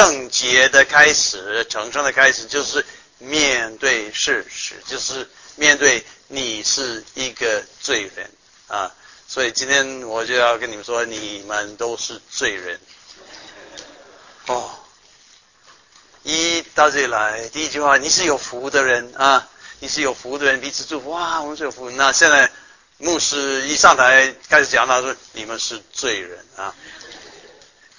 圣洁的开始，成圣的开始，就是面对事实，就是面对你是一个罪人啊。所以今天我就要跟你们说，你们都是罪人。哦，一到这里来，第一句话，你是有福的人啊，你是有福的人，彼此祝福哇，我们是有福。那现在牧师一上台开始讲，他说你们是罪人啊。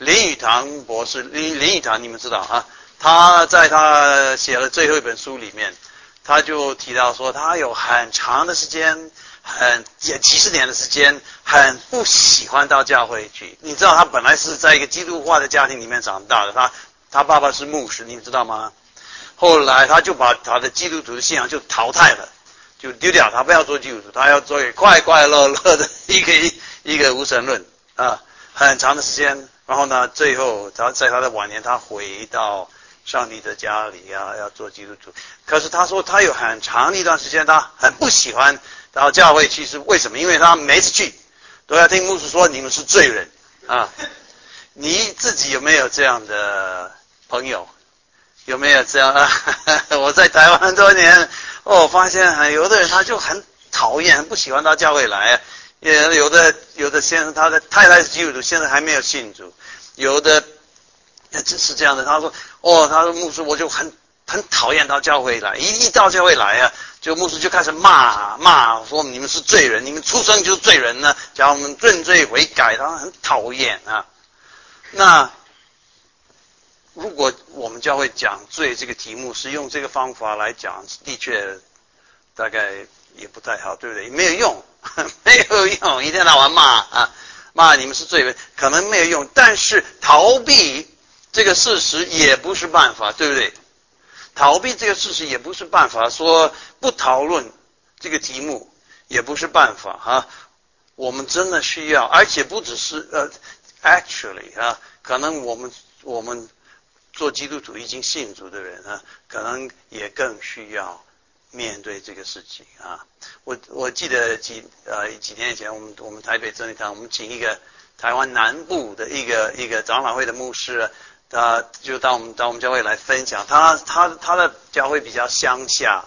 林语堂博士，林林语堂，你们知道啊？他在他写了最后一本书里面，他就提到说，他有很长的时间。很也几十年的时间，很不喜欢到教会去。你知道他本来是在一个基督化的家庭里面长大的，他他爸爸是牧师，你知道吗？后来他就把他的基督徒的信仰就淘汰了，就丢掉，他不要做基督徒，他要做快快乐乐的一个一个无神论啊。很长的时间，然后呢，最后他在他的晚年，他回到上帝的家里呀，要做基督徒。可是他说他有很长一段时间，他很不喜欢。到教会其实为什么？因为他每次去都要听牧师说你们是罪人啊！你自己有没有这样的朋友？有没有这样啊？我在台湾多年，哦，发现有的人他就很讨厌、很不喜欢到教会来。也有的有的先生他的太太是基督徒，现在还没有信主。有的这是这样的，他说：“哦，他说牧师，我就很很讨厌到教会来，一一到教会来啊。”就牧师就开始骂骂，说你们是罪人，你们出生就是罪人呢，叫我们认罪悔改，他很讨厌啊。那如果我们教会讲罪这个题目是用这个方法来讲，的确大概也不太好，对不对？没有用，没有用，一天到晚骂啊骂你们是罪人，可能没有用，但是逃避这个事实也不是办法，对不对？逃避这个事实也不是办法，说不讨论这个题目也不是办法哈。我们真的需要，而且不只是呃，actually 啊，可能我们我们做基督徒已经信主的人啊，可能也更需要面对这个事情啊。我我记得几呃几年以前，我们我们台北真理堂，我们请一个台湾南部的一个一个长老会的牧师。他就到我们到我们教会来分享，他他他的教会比较乡下，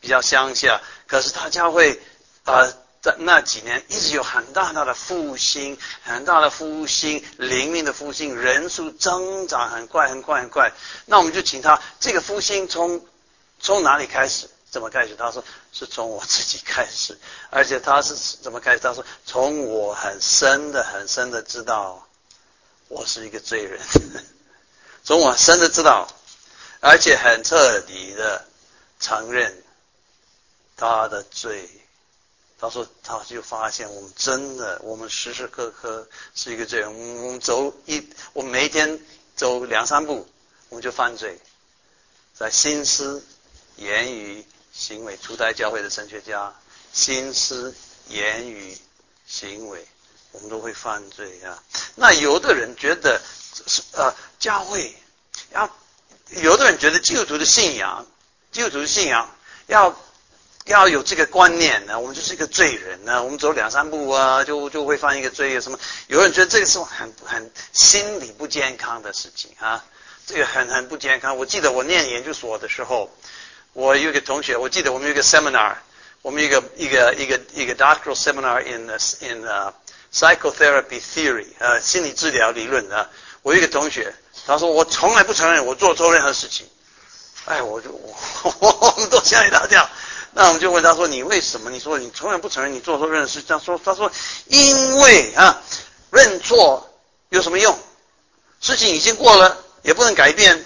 比较乡下，可是他教会啊在那几年一直有很大很大的复兴，很大的复兴，灵命的复兴，人数增长很快很快很快。那我们就请他，这个复兴从从哪里开始？怎么开始？他说是从我自己开始，而且他是怎么开始？他说从我很深的很深的知道我是一个罪人。从我深的知道，而且很彻底的承认他的罪。他说，他就发现我们真的，我们时时刻刻是一个罪人。我们走一，我们每天走两三步，我们就犯罪。在心思、言语、行为，初代教会的神学家，心思、言语、行为，我们都会犯罪啊。那有的人觉得。是呃，教会要有的人觉得基督徒的信仰，基督徒的信仰要要有这个观念呢，我们就是一个罪人呢，我们走两三步啊，就就会犯一个罪什么？有人觉得这个是很很心理不健康的事情啊，这个很很不健康。我记得我念研究所的时候，我有一个同学，我记得我们有个 seminar，我们一个一个一个一个 doctoral seminar in in psychotherapy theory，呃，心理治疗理论啊。我一个同学，他说我从来不承认我做错任何事情。哎，我就我 我们都吓一大跳。那我们就问他说：“你为什么？你说你从来不承认你做错任何事？”他说：“他说因为啊，认错有什么用？事情已经过了，也不能改变，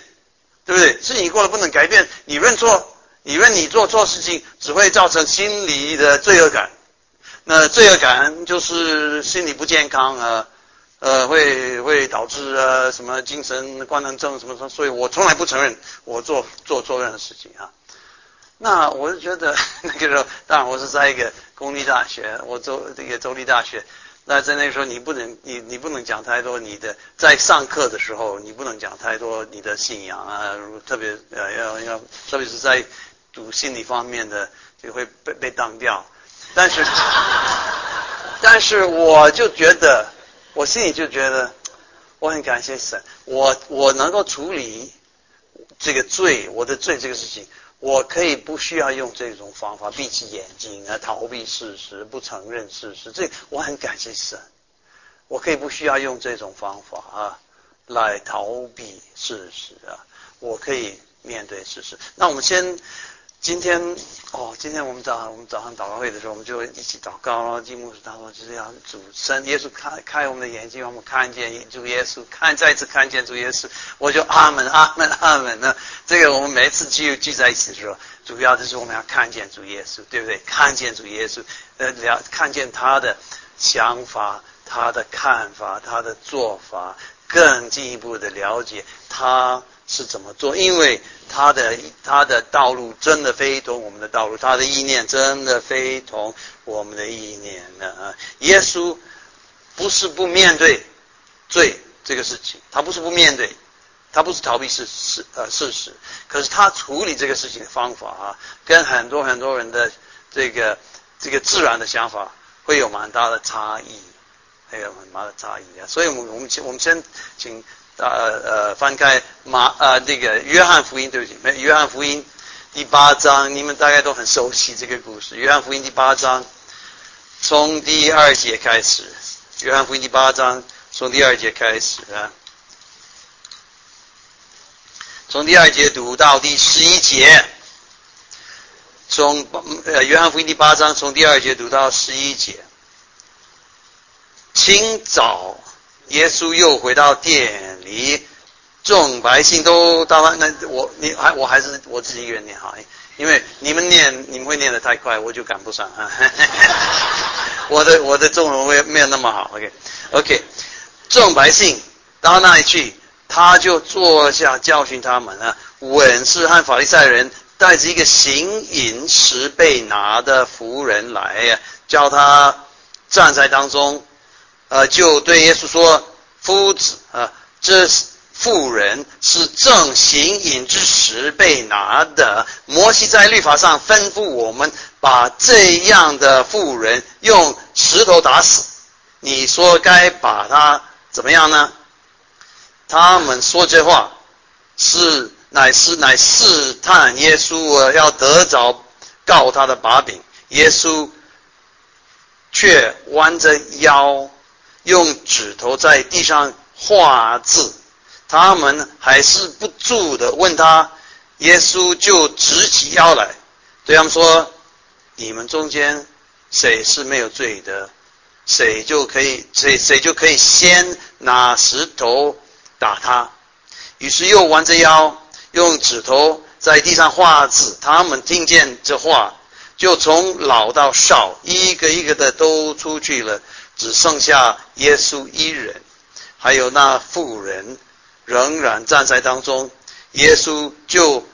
对不对？事情已过了不能改变，你认错，以为你做错事情，只会造成心理的罪恶感。那罪恶感就是心理不健康啊。”呃，会会导致呃什么精神官能症什么什么，所以我从来不承认我做做错任何事情啊。那我就觉得那个时候，当然我是在一个公立大学，我州这个州立大学。那在那个时候，你不能你你不能讲太多你的在上课的时候，你不能讲太多你的信仰啊，特别呃要要，特别是在读心理方面的就会被被当掉。但是 但是我就觉得。我心里就觉得，我很感谢神，我我能够处理这个罪，我的罪这个事情，我可以不需要用这种方法闭起眼睛啊，逃避事实，不承认事实。这我很感谢神，我可以不需要用这种方法啊来逃避事实啊，我可以面对事实。那我们先。今天哦，今天我们早上我们早上祷告会的时候，我们就一起祷告了。金牧师他说就是要主神耶稣开开我们的眼睛，让我们看见主耶稣，看再次看见主耶稣。我就阿门阿门阿门呢。这个我们每次聚聚在一起的时候，主要就是我们要看见主耶稣，对不对？看见主耶稣，呃，了看见他的想法、他的看法、他的做法，更进一步的了解他。是怎么做？因为他的他的道路真的非同我们的道路，他的意念真的非同我们的意念呢啊！耶稣不是不面对罪这个事情，他不是不面对，他不是逃避事事呃事实，可是他处理这个事情的方法啊，跟很多很多人的这个这个自然的想法会有蛮大的差异，还有很大的差异啊！所以，我们我们我们先请。呃呃，翻开马呃那个约翰福音，对不起，没约翰福音第八章，你们大概都很熟悉这个故事。约翰福音第八章，从第二节开始。约翰福音第八章，从第二节开始啊，从第二节读到第十一节。从呃约翰福音第八章，从第二节读到十一节。清早。耶稣又回到店里，众百姓都到了。那我你还我还是我自己一个人念好，因为你们念你们会念得太快，我就赶不上啊。我的我的中文会没有那么好。OK OK，众百姓到那里去，他就坐下教训他们啊。文士和法利赛人带着一个行淫时被拿的妇人来，叫他站在当中。呃，就对耶稣说：“夫子啊，这妇人是正行淫之时被拿的。摩西在律法上吩咐我们，把这样的妇人用石头打死。你说该把他怎么样呢？”他们说这话是乃是乃试探耶稣，要得着告他的把柄。耶稣却弯着腰。用指头在地上画字，他们还是不住的问他，耶稣就直起腰来，对他们说：“你们中间谁是没有罪的，谁就可以谁谁就可以先拿石头打他。”于是又弯着腰，用指头在地上画字。他们听见这话，就从老到少，一个一个的都出去了。只剩下耶稣一人，还有那妇人仍然站在当中。耶稣就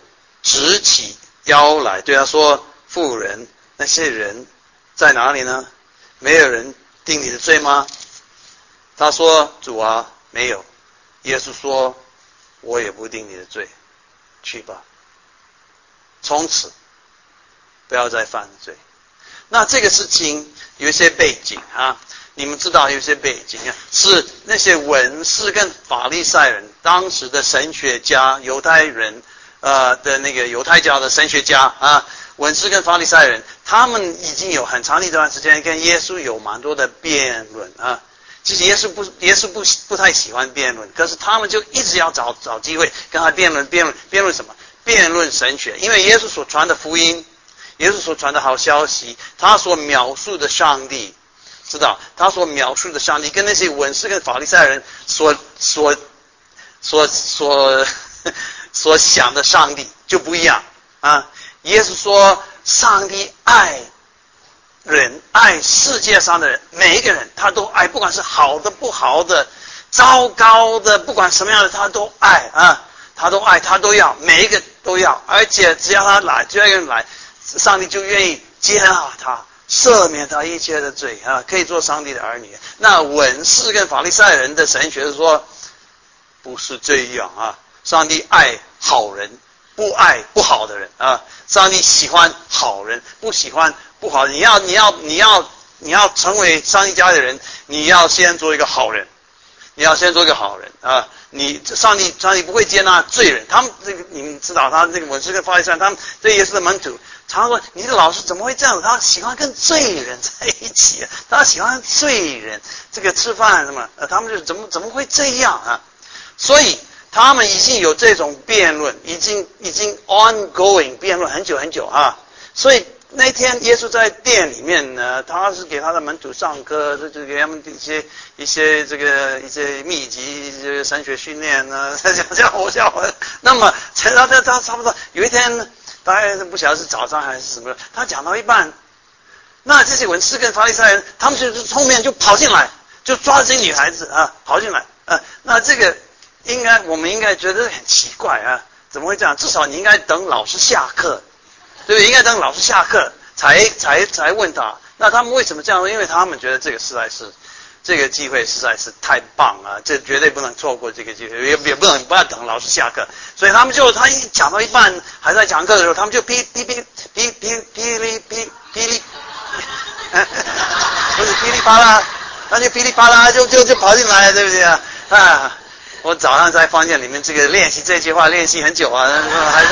直起腰来，对他说：“妇人，那些人在哪里呢？没有人定你的罪吗？”他说：“主啊，没有。”耶稣说：“我也不定你的罪，去吧，从此不要再犯罪。”那这个事情有一些背景啊。你们知道有些背景啊，是那些文士跟法利赛人，当时的神学家、犹太人，呃的那个犹太教的神学家啊，文士跟法利赛人，他们已经有很长的一段时间跟耶稣有蛮多的辩论啊。其实耶稣不，耶稣不不太喜欢辩论，可是他们就一直要找找机会跟他辩论，辩论辩论什么？辩论神学，因为耶稣所传的福音，耶稣所传的好消息，他所描述的上帝。知道他所描述的上帝跟那些文士跟法利赛人所所所所 所想的上帝就不一样啊！耶稣说，上帝爱人，爱世界上的人，每一个人他都爱，不管是好的、不好的、糟糕的，不管什么样的，他都爱啊！他都爱，他都要，每一个都要，而且只要他来，只要有人来，上帝就愿意接纳他。赦免他一切的罪啊，可以做上帝的儿女。那文士跟法利赛人的神学说，不是这样啊。上帝爱好人，不爱不好的人啊。上帝喜欢好人，不喜欢不好。你要你要你要你要成为上帝家的人，你要先做一个好人。你要先做一个好人啊！你上帝上帝不会接纳罪人。他们这个你们知道，他这个我这个发一上，他们这耶稣的门徒常说：“你的老师怎么会这样？他喜欢跟罪人在一起，他喜欢罪人这个吃饭什么？呃，他们就怎么怎么会这样啊？所以他们已经有这种辩论，已经已经 ongoing 辩论很久很久啊！所以。那天耶稣在店里面呢，他是给他的门徒上课，就就给他们一些一些这个一些秘籍，这个神学训练呢，讲讲我讲我。那么，他他他差不多有一天，大概是不晓得是早上还是什么，他讲到一半，那这些文士跟法利赛人，他们就是后面就跑进来，就抓这些女孩子啊，跑进来啊。那这个应该我们应该觉得很奇怪啊，怎么会这样？至少你应该等老师下课。对不对？应该等老师下课才才才问他。那他们为什么这样？因为他们觉得这个实在是这个机会实在是太棒了，这绝对不能错过这个机会，也也不能不要等老师下课。所以他们就他一讲到一半还在讲课的时候，他们就噼噼噼噼噼噼里噼噼里，不是噼里啪啦，那就噼里啪啦就就就跑进来，对不对啊？啊！我早上在房间里面这个练习这句话练习很久啊，还是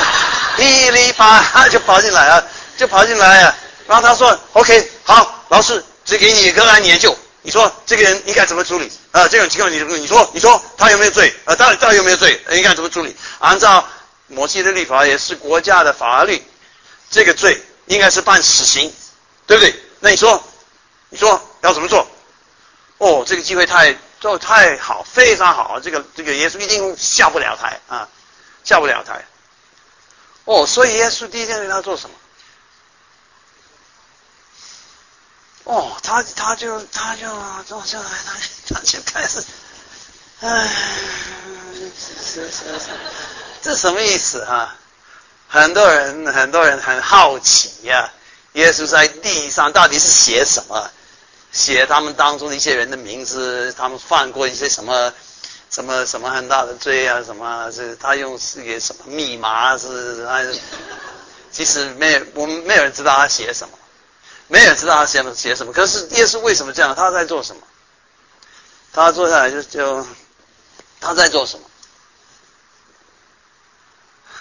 噼里啪啦就跑进来啊，就跑进来啊。然后他说：“OK，好，老师只给你一个案研究，你说这个人应该怎么处理啊？这种情况你你说你说他有没有罪啊？到底到底有没有罪？应该怎么处理？按照摩西的律法也是国家的法律，这个罪应该是判死刑，对不对？那你说你说要怎么做？哦，这个机会太……做太好，非常好，这个这个耶稣一定下不了台啊，下不了台。哦，所以耶稣第一件事他做什么？哦，他他就他就坐下来，他他就开始，唉，这什么意思哈？很多人很多人很好奇呀，耶稣在地上到底是写什么？写他们当中的一些人的名字，他们犯过一些什么什么什么很大的罪啊？什么是他用是个什么密码？是他其实没有，我们没有人知道他写什么，没有人知道他写什么写什么。可是耶稣为什么这样？他在做什么？他坐下来就就他在做什么？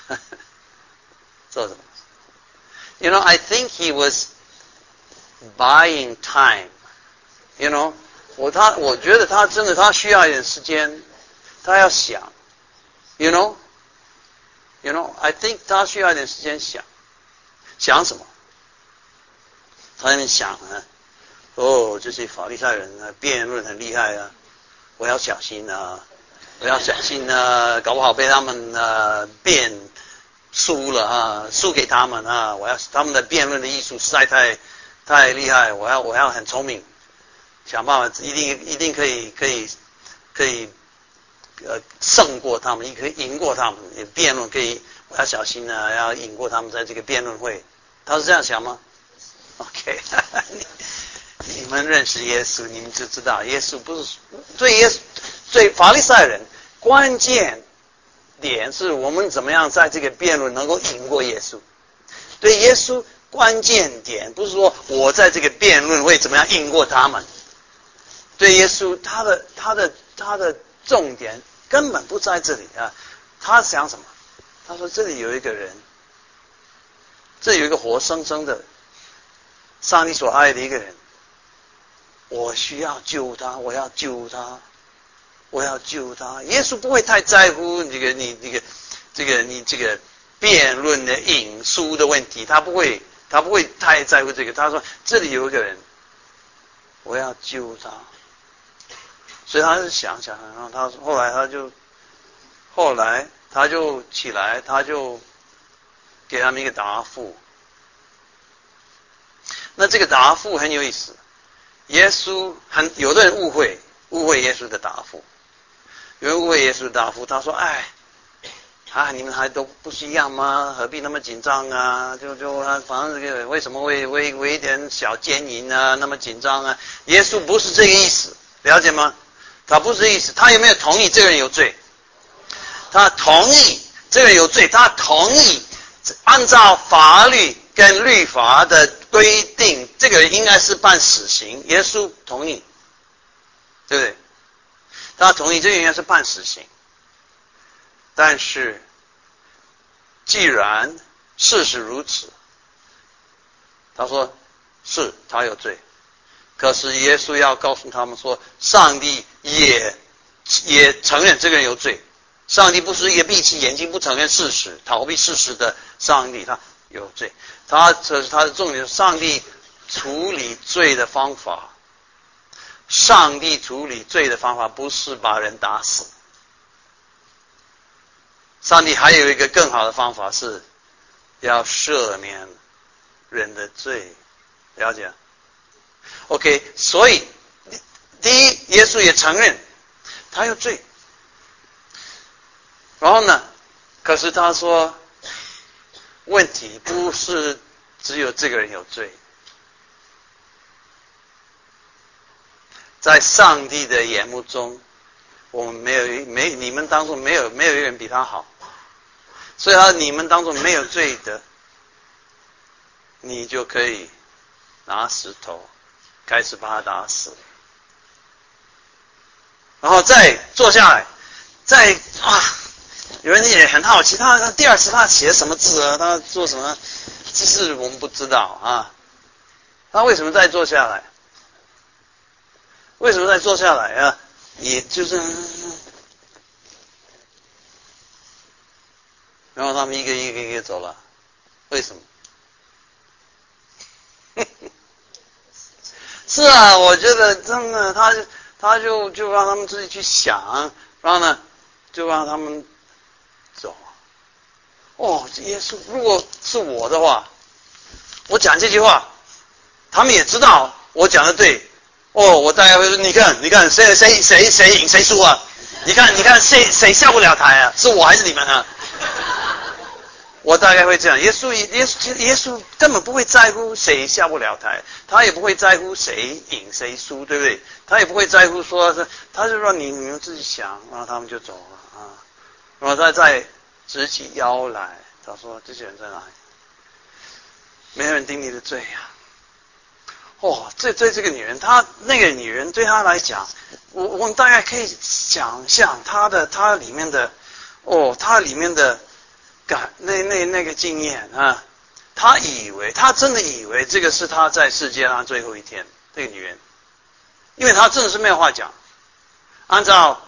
做什么？You know, I think he was buying time. You know，我他我觉得他真的他需要一点时间，他要想，You know，You know，I think 他需要一点时间想，想什么？他在那想啊，哦，这些法利赛人啊，辩论很厉害啊，我要小心啊，我要小心啊，搞不好被他们呃辩输了啊，输给他们啊，我要他们的辩论的艺术实在太太厉害，我要我要很聪明。想办法，一定一定可以可以可以呃胜过他们，也可以赢过他们。辩论可以，我要小心啊，要赢过他们在这个辩论会。他是这样想吗？OK，你们认识耶稣，你们就知道耶稣不是对耶稣对法利赛人关键点是我们怎么样在这个辩论能够赢过耶稣。对耶稣关键点不是说我在这个辩论会怎么样赢过他们。对耶稣，他的他的他的重点根本不在这里啊！他想什么？他说：“这里有一个人，这有一个活生生的上帝所爱的一个人，我需要救他，我要救他，我要救他。”耶稣不会太在乎这个你这个这个你这个辩论的引书的问题，他不会他不会太在乎这个。他说：“这里有一个人，我要救他。”所以他是想想，然后他后来他就，后来他就起来，他就给他们一个答复。那这个答复很有意思，耶稣很有的人误会误会耶稣的答复，有人误会耶稣的答复，他说：“哎，啊，你们还都不是一样吗？何必那么紧张啊？就就他，反正这个为什么为为为一点小奸淫啊那么紧张啊？耶稣不是这个意思，了解吗？”他不是意思，他有没有同意这个人有罪？他同意这个人有罪，他同意按照法律跟律法的规定，这个人应该是判死刑。耶稣同意，对不对？他同意这个应该是判死刑。但是，既然事实如此，他说是他有罪，可是耶稣要告诉他们说，上帝也也承认这个人有罪。上帝不是一个闭起眼睛不承认事实、逃避事实的上帝，他有罪。他这是他的重点。上帝处理罪的方法，上帝处理罪的方法不是把人打死。上帝还有一个更好的方法，是要赦免人的罪，了解？OK，所以第一，耶稣也承认他有罪。然后呢？可是他说，问题不是只有这个人有罪，在上帝的眼目中，我们没有没你们当中没有没有一个人比他好，所以他你们当中没有罪的，你就可以拿石头开始把他打死，然后再坐下来，再啊。有人也很好奇，他他第二次他写什么字啊？他做什么？这是我们不知道啊。他为什么再坐下来？为什么再坐下来啊？也就是，然后他们一个一个一个走了，为什么？是啊，我觉得真的，他就他就就让他们自己去想，然后呢，就让他们走。哦，耶稣，如果是我的话，我讲这句话，他们也知道我讲的对。哦，我大概会说，你看，你看，谁谁谁谁赢谁输啊？你看，你看，谁谁下不了台啊？是我还是你们啊？我大概会这样。耶稣，耶稣，耶稣根本不会在乎谁下不了台，他也不会在乎谁赢谁输，对不对？他也不会在乎说是，他就说你你们自己想，然后他们就走了啊，然后再再。直起腰来，他说：“这些人在哪里？没人定你的罪呀！哦，这这这个女人，她那个女人对她来讲，我我们大概可以想象她的她里面的哦，她里面的感那那那个经验啊，他以为他真的以为这个是他在世界上最后一天。这个女人，因为她真的是没有话讲，按照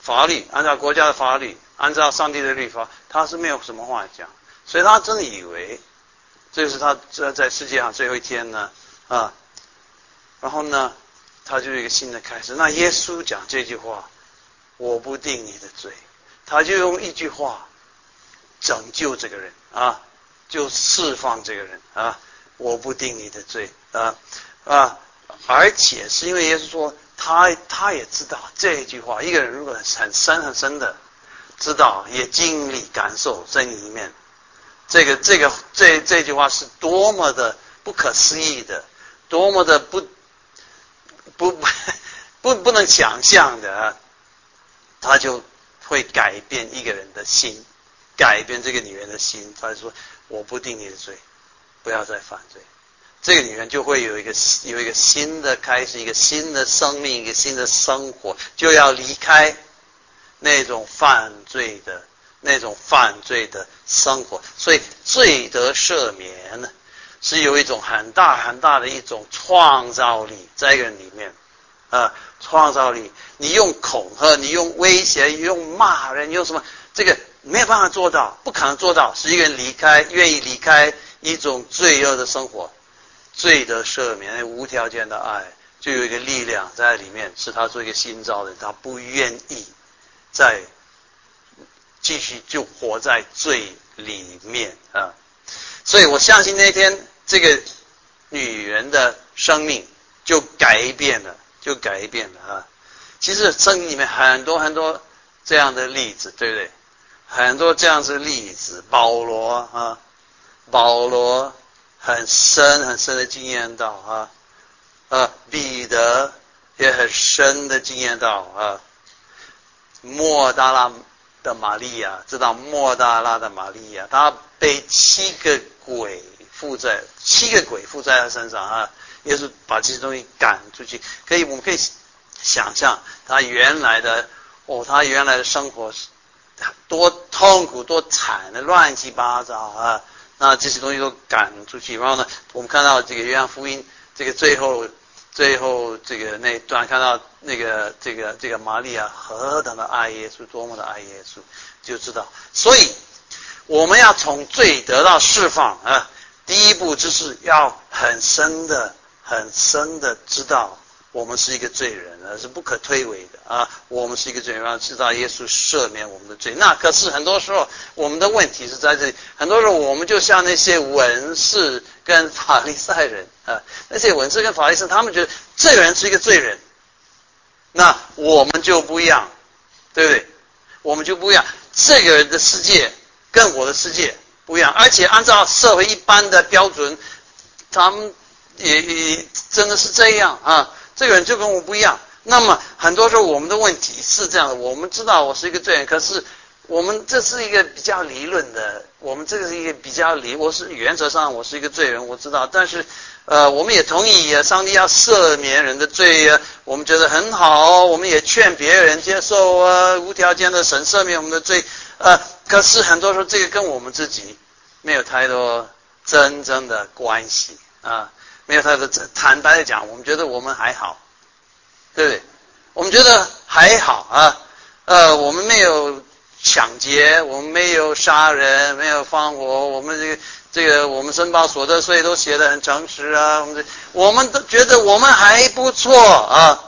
法律，按照国家的法律。”按照上帝的律法，他是没有什么话讲，所以他真的以为这是他在在世界上最后一天呢啊，然后呢，他就有一个新的开始。那耶稣讲这句话，我不定你的罪，他就用一句话拯救这个人啊，就释放这个人啊，我不定你的罪啊啊，而且是因为耶稣说他他也知道这句话，一个人如果很深很深的。知道也经历感受在里面，这个这个这这句话是多么的不可思议的，多么的不不不不能想象的，他就会改变一个人的心，改变这个女人的心。他说：“我不定你的罪，不要再犯罪。”这个女人就会有一个有一个新的开始，一个新的生命，一个新的生活，就要离开。那种犯罪的那种犯罪的生活，所以罪得赦免呢，是有一种很大很大的一种创造力在人里面啊，创造力。你用恐吓，你用威胁，用骂人，用什么？这个没有办法做到，不可能做到。是一个人离开，愿意离开一种罪恶的生活，罪的赦免，无条件的爱，就有一个力量在里面，是他做一个新造的，他不愿意。再继续就活在罪里面啊，所以我相信那天这个女人的生命就改变了，就改变了啊。其实圣经里面很多很多这样的例子，对不对？很多这样子例子，保罗啊，保罗很深很深的经验到啊，啊，彼得也很深的经验到啊。莫大拉的玛利亚知道莫大拉的玛利亚，她被七个鬼附在七个鬼附在她身上啊，也是把这些东西赶出去。可以，我们可以想象他原来的哦，他原来的生活是多痛苦、多惨的，乱七八糟啊！那这些东西都赶出去，然后呢，我们看到这个约翰福音这个最后最后这个那段，看到那个这个这个玛利亚何等的爱耶稣，多么的爱耶稣，就知道。所以我们要从罪得到释放啊，第一步就是要很深的、很深的知道。我们是一个罪人，而是不可推诿的啊！我们是一个罪人，要知道耶稣赦免我们的罪。那可是很多时候，我们的问题是在这里。很多时候，我们就像那些文士跟法利赛人啊，那些文士跟法利赛，他们觉得这个人是一个罪人，那我们就不一样，对不对？我们就不一样。这个人的世界跟我的世界不一样，而且按照社会一般的标准，他们也也真的是这样啊。这个人就跟我不一样。那么很多时候我们的问题是这样的：我们知道我是一个罪人，可是我们这是一个比较理论的，我们这个是一个比较理。我是原则上我是一个罪人，我知道。但是呃，我们也同意上帝要赦免人的罪啊，我们觉得很好。我们也劝别人接受啊，无条件的神赦免我们的罪。呃，可是很多时候这个跟我们自己没有太多真正的关系啊。没有他的坦白的讲，我们觉得我们还好，对不对？我们觉得还好啊，呃，我们没有抢劫，我们没有杀人，没有放火，我们这个这个我们申报所得税都写的很诚实啊，我们这我们都觉得我们还不错啊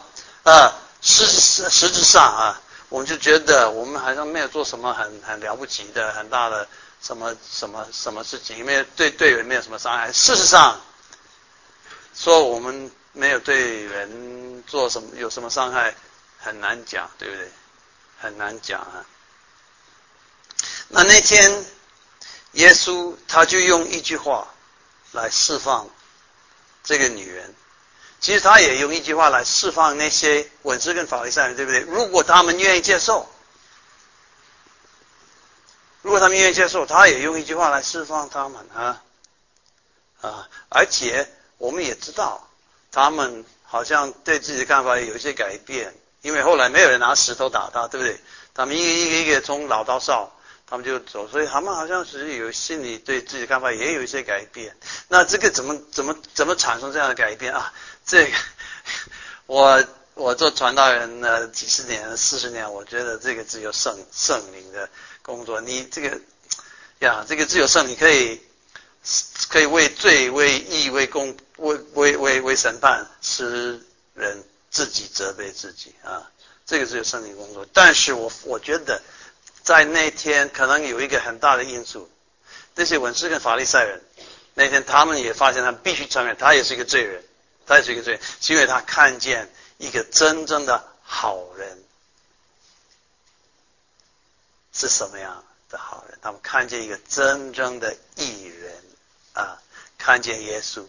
啊，实实实质上啊，我们就觉得我们好像没有做什么很很了不起的很大的什么什么什么事情，也没有对对人没有什么伤害，事实上。说我们没有对人做什么有什么伤害，很难讲，对不对？很难讲啊。那那天耶稣他就用一句话来释放这个女人，其实他也用一句话来释放那些文士跟法利赛人，对不对？如果他们愿意接受，如果他们愿意接受，他也用一句话来释放他们啊啊，而且。我们也知道，他们好像对自己的看法有一些改变，因为后来没有人拿石头打他，对不对？他们一个一个一个从老到少，他们就走，所以他们好像是有心里对自己的看法也有一些改变。那这个怎么怎么怎么产生这样的改变啊？这个 我我做传道人呢几十年、四十年，我觉得这个只有圣圣灵的工作。你这个呀，这个只有圣灵可以。可以为罪、为义、为公、为为为为审判，使人自己责备自己啊！这个是有圣灵工作。但是我我觉得，在那天可能有一个很大的因素，那些文士跟法利赛人，那天他们也发现，他必须承认，他也是一个罪人，他也是一个罪人，是因为他看见一个真正的好人是什么样的好人，他们看见一个真正的义人。啊，看见耶稣，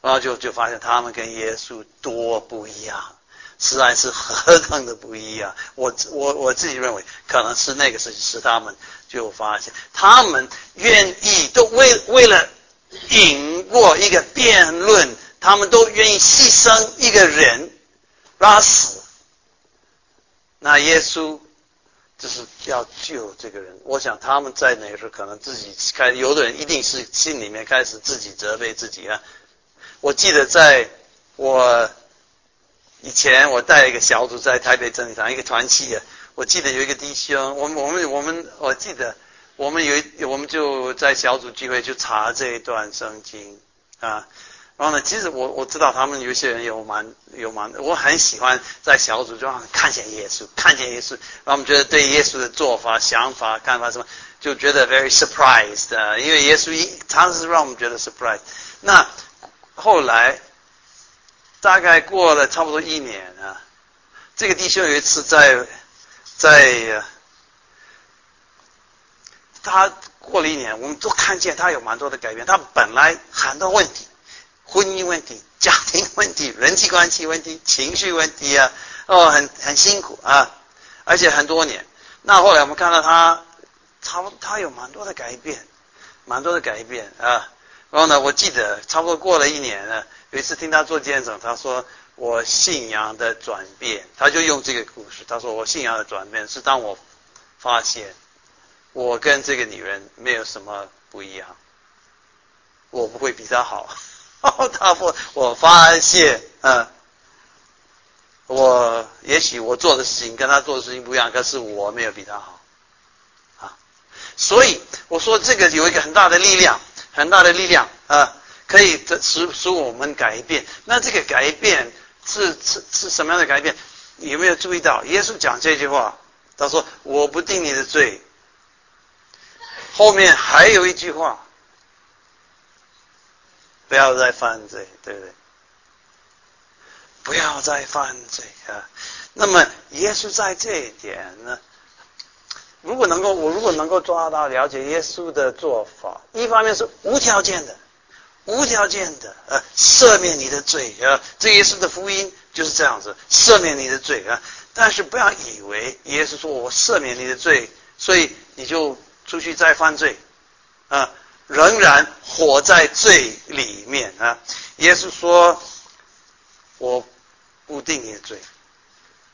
然后就就发现他们跟耶稣多不一样，实在是何等的不一样。我我我自己认为，可能是那个事情使他们就发现，他们愿意都为为了赢过一个辩论，他们都愿意牺牲一个人让他死。那耶稣。就是要救这个人，我想他们在那个时候可能自己开，有的人一定是心里面开始自己责备自己啊。我记得在我以前，我带一个小组在台北真理堂一个团契啊，我记得有一个弟兄，我们我们我们我记得我们有一我们就在小组聚会就查这一段圣经啊。然后呢？其实我我知道他们有些人有蛮有蛮，我很喜欢在小组中看见耶稣，看见耶稣，然后我们觉得对耶稣的做法、想法、看法什么，就觉得 very surprised，因为耶稣一常是让我们觉得 surprise。那后来大概过了差不多一年啊，这个弟兄有一次在在，他过了一年，我们都看见他有蛮多的改变，他本来很多问题。婚姻问题、家庭问题、人际关系问题、情绪问题啊，哦，很很辛苦啊，而且很多年。那后来我们看到他，差不他有蛮多的改变，蛮多的改变啊。然后呢，我记得差不多过了一年呢，有一次听他做见证，他说我信仰的转变，他就用这个故事。他说我信仰的转变是当我发现我跟这个女人没有什么不一样，我不会比她好。哦 他不，我发现，嗯，我也许我做的事情跟他做的事情不一样，可是我没有比他好啊。所以我说这个有一个很大的力量，很大的力量啊，可以使使我们改变。那这个改变。是是是什么样的改变？有没有注意到耶稣讲这句话？他说：“我不定你的罪。”后面还有一句话：“不要再犯罪，对不对？不要再犯罪啊！”那么耶稣在这一点呢？如果能够，我如果能够抓到了解耶稣的做法，一方面是无条件的。无条件的，呃，赦免你的罪啊！这耶稣的福音就是这样子，赦免你的罪啊！但是不要以为耶稣说我赦免你的罪，所以你就出去再犯罪啊，仍然活在罪里面啊！耶稣说，我不定你的罪，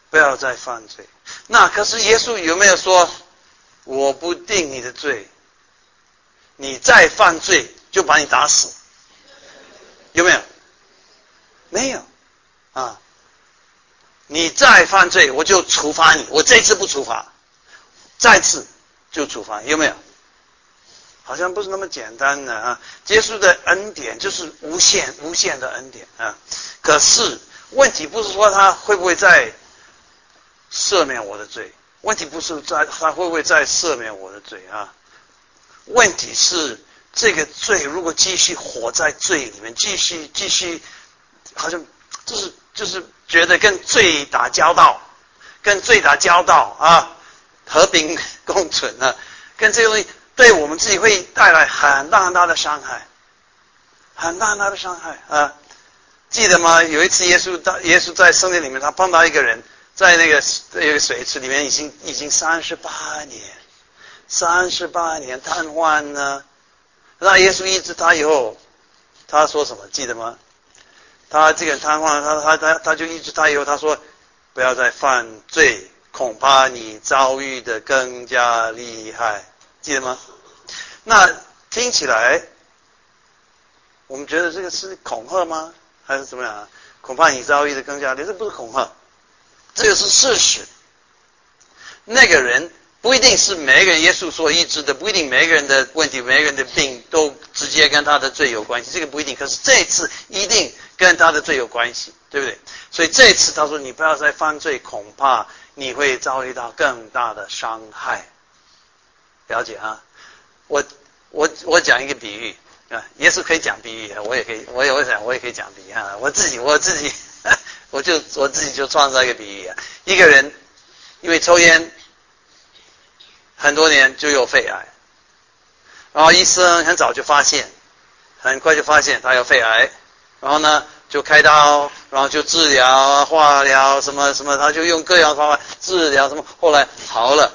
不要再犯罪。那可是耶稣有没有说，我不定你的罪，你再犯罪就把你打死？有没有？没有啊！你再犯罪，我就处罚你。我这次不处罚，再次就处罚。有没有？好像不是那么简单的啊！结束的恩典就是无限、无限的恩典啊！可是问题不是说他会不会再赦免我的罪？问题不是在他会不会再赦免我的罪啊？问题是。这个罪如果继续活在罪里面，继续继续，好像就是就是觉得跟罪打交道，跟罪打交道啊，和平共存啊，跟这个东西对我们自己会带来很大很大的伤害，很大很大的伤害啊！记得吗？有一次耶稣到耶稣在圣殿里面，他碰到一个人在那个那个水池里面，已经已经三十八年，三十八年瘫痪呢。那耶稣医治他以后，他说什么？记得吗？他这个人瘫痪，他他他他就医治他以后，他说不要再犯罪，恐怕你遭遇的更加厉害，记得吗？那听起来，我们觉得这个是恐吓吗？还是怎么样？恐怕你遭遇的更加厉害，这不是恐吓，这个是事实。那个人。不一定是每个人耶稣所医治的，不一定每个人的问题、每个人的病都直接跟他的罪有关系，这个不一定。可是这一次一定跟他的罪有关系，对不对？所以这一次他说：“你不要再犯罪，恐怕你会遭遇到更大的伤害。”了解啊？我我我讲一个比喻啊，耶稣可以讲比喻啊，我也可以，我也我想我也可以讲比喻啊。我自己我自己 我就我自己就创造一个比喻啊，一个人因为抽烟。很多年就有肺癌，然后医生很早就发现，很快就发现他有肺癌，然后呢就开刀，然后就治疗、化疗什么什么，他就用各样方法治疗什么，后来好了，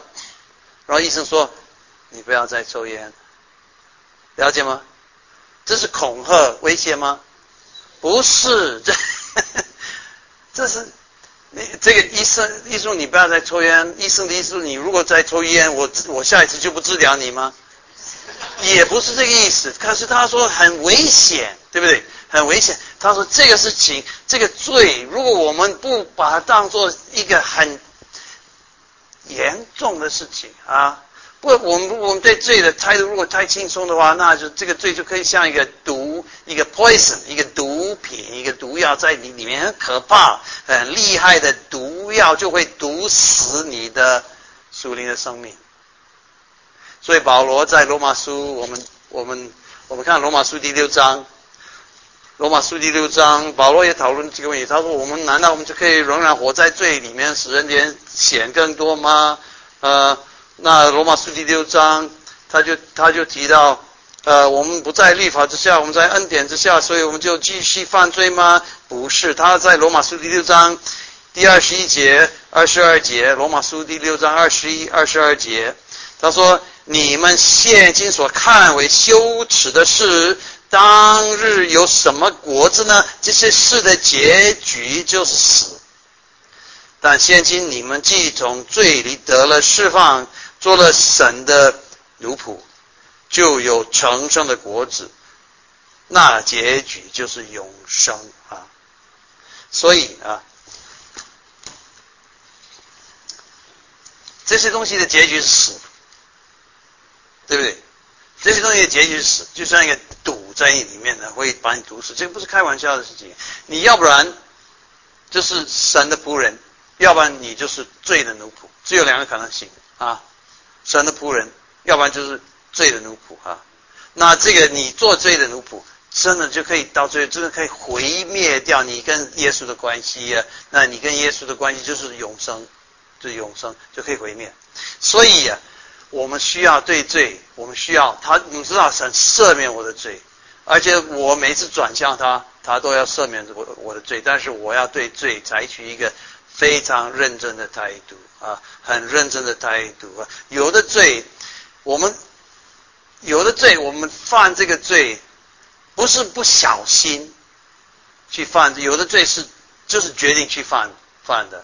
然后医生说你不要再抽烟，了解吗？这是恐吓威胁吗？不是，这 这是。你这个医生，医生你不要再抽烟。医生的意思，你如果再抽烟，我我下一次就不治疗你吗？也不是这个意思。可是他说很危险，对不对？很危险。他说这个事情，这个罪，如果我们不把它当做一个很严重的事情啊。不，我们我们对罪的态度如果太轻松的话，那就这个罪就可以像一个毒，一个 poison，一个毒品，一个毒药在你里面很可怕、很厉害的毒药就会毒死你的属灵的生命。所以保罗在罗马书，我们我们我们看罗马书第六章，罗马书第六章，保罗也讨论这个问题。他说：我们难道我们就可以仍然活在罪里面，使人间险更多吗？呃。那罗马书第六章，他就他就提到，呃，我们不在律法之下，我们在恩典之下，所以我们就继续犯罪吗？不是，他在罗马书第六章第二十一节、二十二节，罗马书第六章二十一、二十二节，他说：你们现今所看为羞耻的事，当日有什么果子呢？这些事的结局就是死。但现今你们既从罪里得了释放，做了神的奴仆，就有成圣的果子，那结局就是永生啊！所以啊，这些东西的结局是死，对不对？这些东西的结局是死，就像一个堵在里面的，会把你堵死。这个不是开玩笑的事情。你要不然就是神的仆人。要不然你就是罪的奴仆，只有两个可能性啊，神的仆人，要不然就是罪的奴仆啊。那这个你做罪的奴仆，真的就可以到最后，真的可以毁灭掉你跟耶稣的关系啊。那你跟耶稣的关系就是永生，就永生就可以毁灭。所以啊，我们需要对罪，我们需要他，你知道神赦免我的罪，而且我每次转向他，他都要赦免我我的罪，但是我要对罪采取一个。非常认真的态度啊，很认真的态度啊。有的罪，我们有的罪，我们犯这个罪不是不小心去犯，有的罪是就是决定去犯犯的，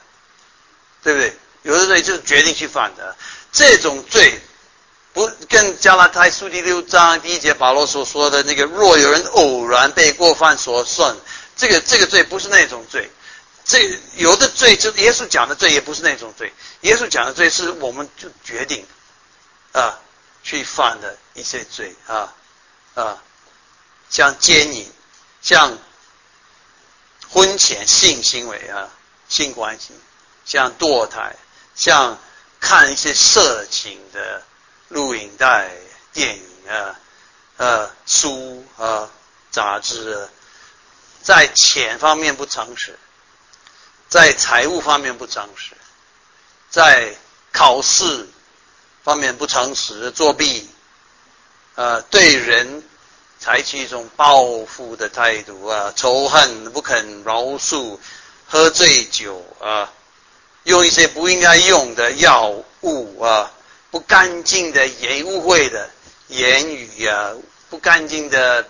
对不对？有的罪就是决定去犯的。这种罪不跟加拉太书第六章第一节保罗所说的那个，若有人偶然被过犯所胜，这个这个罪不是那种罪。这有的罪，就耶稣讲的罪，也不是那种罪。耶稣讲的罪，是我们就决定啊去犯的一些罪啊啊，像奸淫，像婚前性行为啊，性关系，像堕胎，像看一些色情的录影带、电影啊、呃书啊、杂志，在钱方面不诚实。在财务方面不诚实，在考试方面不诚实，作弊，呃，对人采取一种报复的态度啊，仇恨不肯饶恕，喝醉酒啊，用一些不应该用的药物啊，不干净的言误会的言语啊，不干净的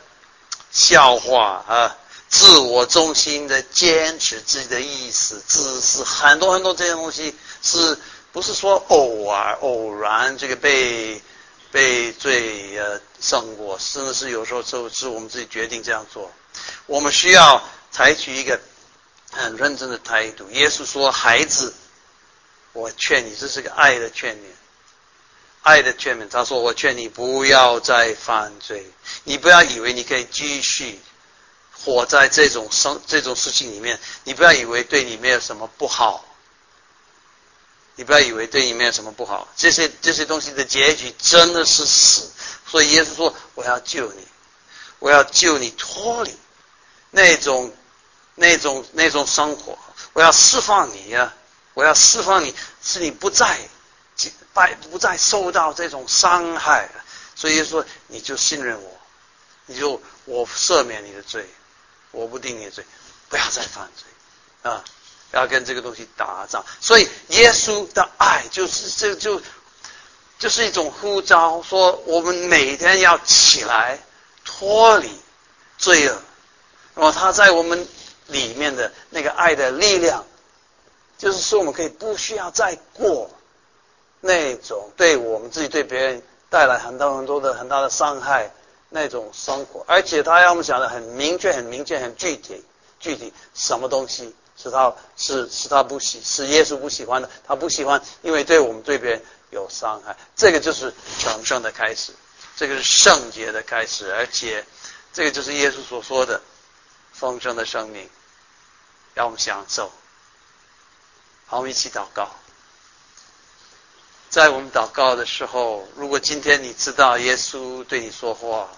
笑话啊。自我中心的坚持自己的意思、自私，很多很多这些东西，是不是说偶尔、偶然这个被被罪呃胜过？甚至是有时候是是我们自己决定这样做。我们需要采取一个很认真的态度。耶稣说：“孩子，我劝你，这是个爱的劝勉，爱的劝勉。”他说：“我劝你不要再犯罪，你不要以为你可以继续。”活在这种生这种事情里面，你不要以为对你没有什么不好，你不要以为对你没有什么不好，这些这些东西的结局真的是死。所以耶稣说：“我要救你，我要救你脱离那种那种那种生活，我要释放你呀，我要释放你，使你不再不不再受到这种伤害。所以说，你就信任我，你就我赦免你的罪。”我不定你罪，不要再犯罪啊！要跟这个东西打仗。所以耶稣的爱就是这就就是一种呼召，说我们每天要起来脱离罪恶。那么他在我们里面的那个爱的力量，就是说我们可以不需要再过那种对我们自己对别人带来很多很多的很大的伤害。那种生活，而且他要我们讲的很明确、很明确、很具体，具体什么东西是他是是他不喜，是耶稣不喜欢的，他不喜欢，因为对我们对别人有伤害，这个就是重生的开始，这个是圣洁的开始，而且这个就是耶稣所说的丰盛的生命，让我们享受。好，我们一起祷告。在我们祷告的时候，如果今天你知道耶稣对你说话。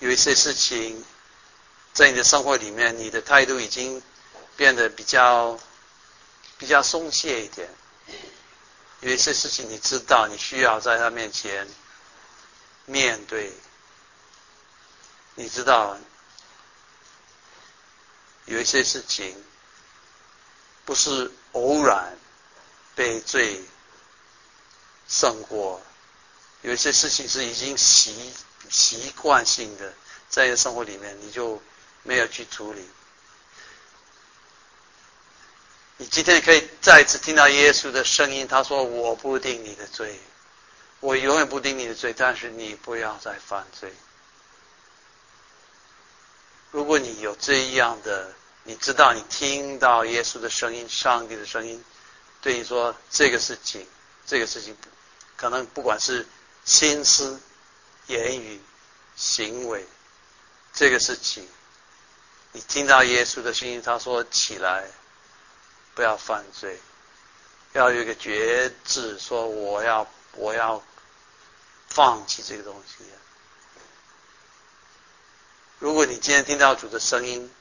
有一些事情，在你的生活里面，你的态度已经变得比较比较松懈一点。有一些事情，你知道你需要在他面前面对。你知道有一些事情不是偶然被罪胜过，有一些事情是已经习。习惯性的在你的生活里面，你就没有去处理。你今天可以再次听到耶稣的声音，他说：“我不定你的罪，我永远不定你的罪，但是你不要再犯罪。”如果你有这样的，你知道你听到耶稣的声音、上帝的声音，对你说这个事情，这个事情，可能不管是心思、言语、行为，这个事情，你听到耶稣的声音，他说起来。不要犯罪，要有一个觉志，说我要我要放弃这个东西。如果你今天听到主的声音，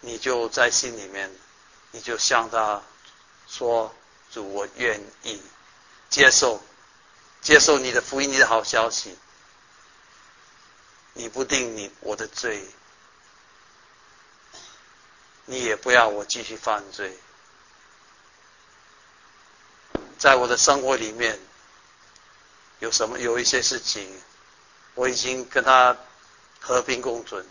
你就在心里面，你就向他说：“主，我愿意接受接受你的福音，你的好消息。你不定你我的罪。”你也不要我继续犯罪，在我的生活里面，有什么有一些事情，我已经跟他和平共存，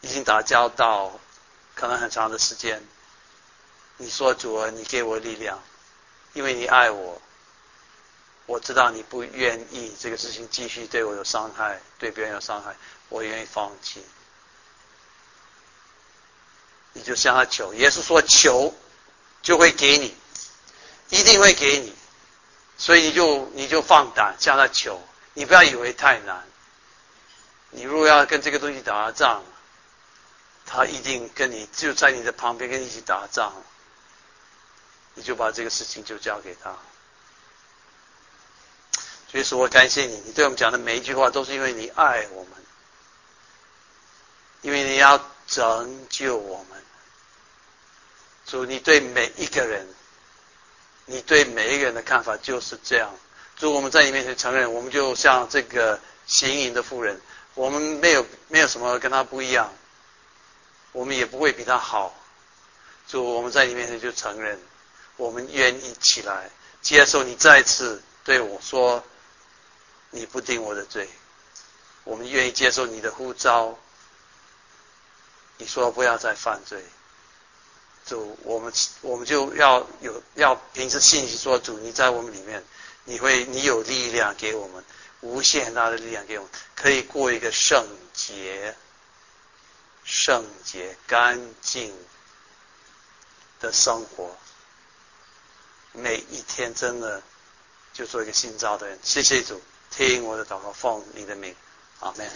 已经打交道，可能很长的时间。你说主啊，你给我力量，因为你爱我，我知道你不愿意这个事情继续对我有伤害，对别人有伤害，我愿意放弃。你就向他求，耶稣说求就会给你，一定会给你，所以你就你就放胆向他求，你不要以为太难。你如果要跟这个东西打仗，他一定跟你就在你的旁边跟你一起打仗，你就把这个事情就交给他。所以说我感谢你，你对我们讲的每一句话都是因为你爱我们，因为你要拯救我们。主，你对每一个人，你对每一个人的看法就是这样。主，我们在你面前承认，我们就像这个行淫的妇人，我们没有没有什么跟他不一样，我们也不会比他好。主，我们在你面前就承认，我们愿意起来接受你再次对我说，你不定我的罪，我们愿意接受你的呼召。你说不要再犯罪。主，我们我们就要有要凭着信心说，主你在我们里面，你会你有力量给我们，无限大的力量给我们，可以过一个圣洁、圣洁、干净的生活。每一天真的就做一个新造的人。谢谢主，听我的祷告，奉你的名，阿门。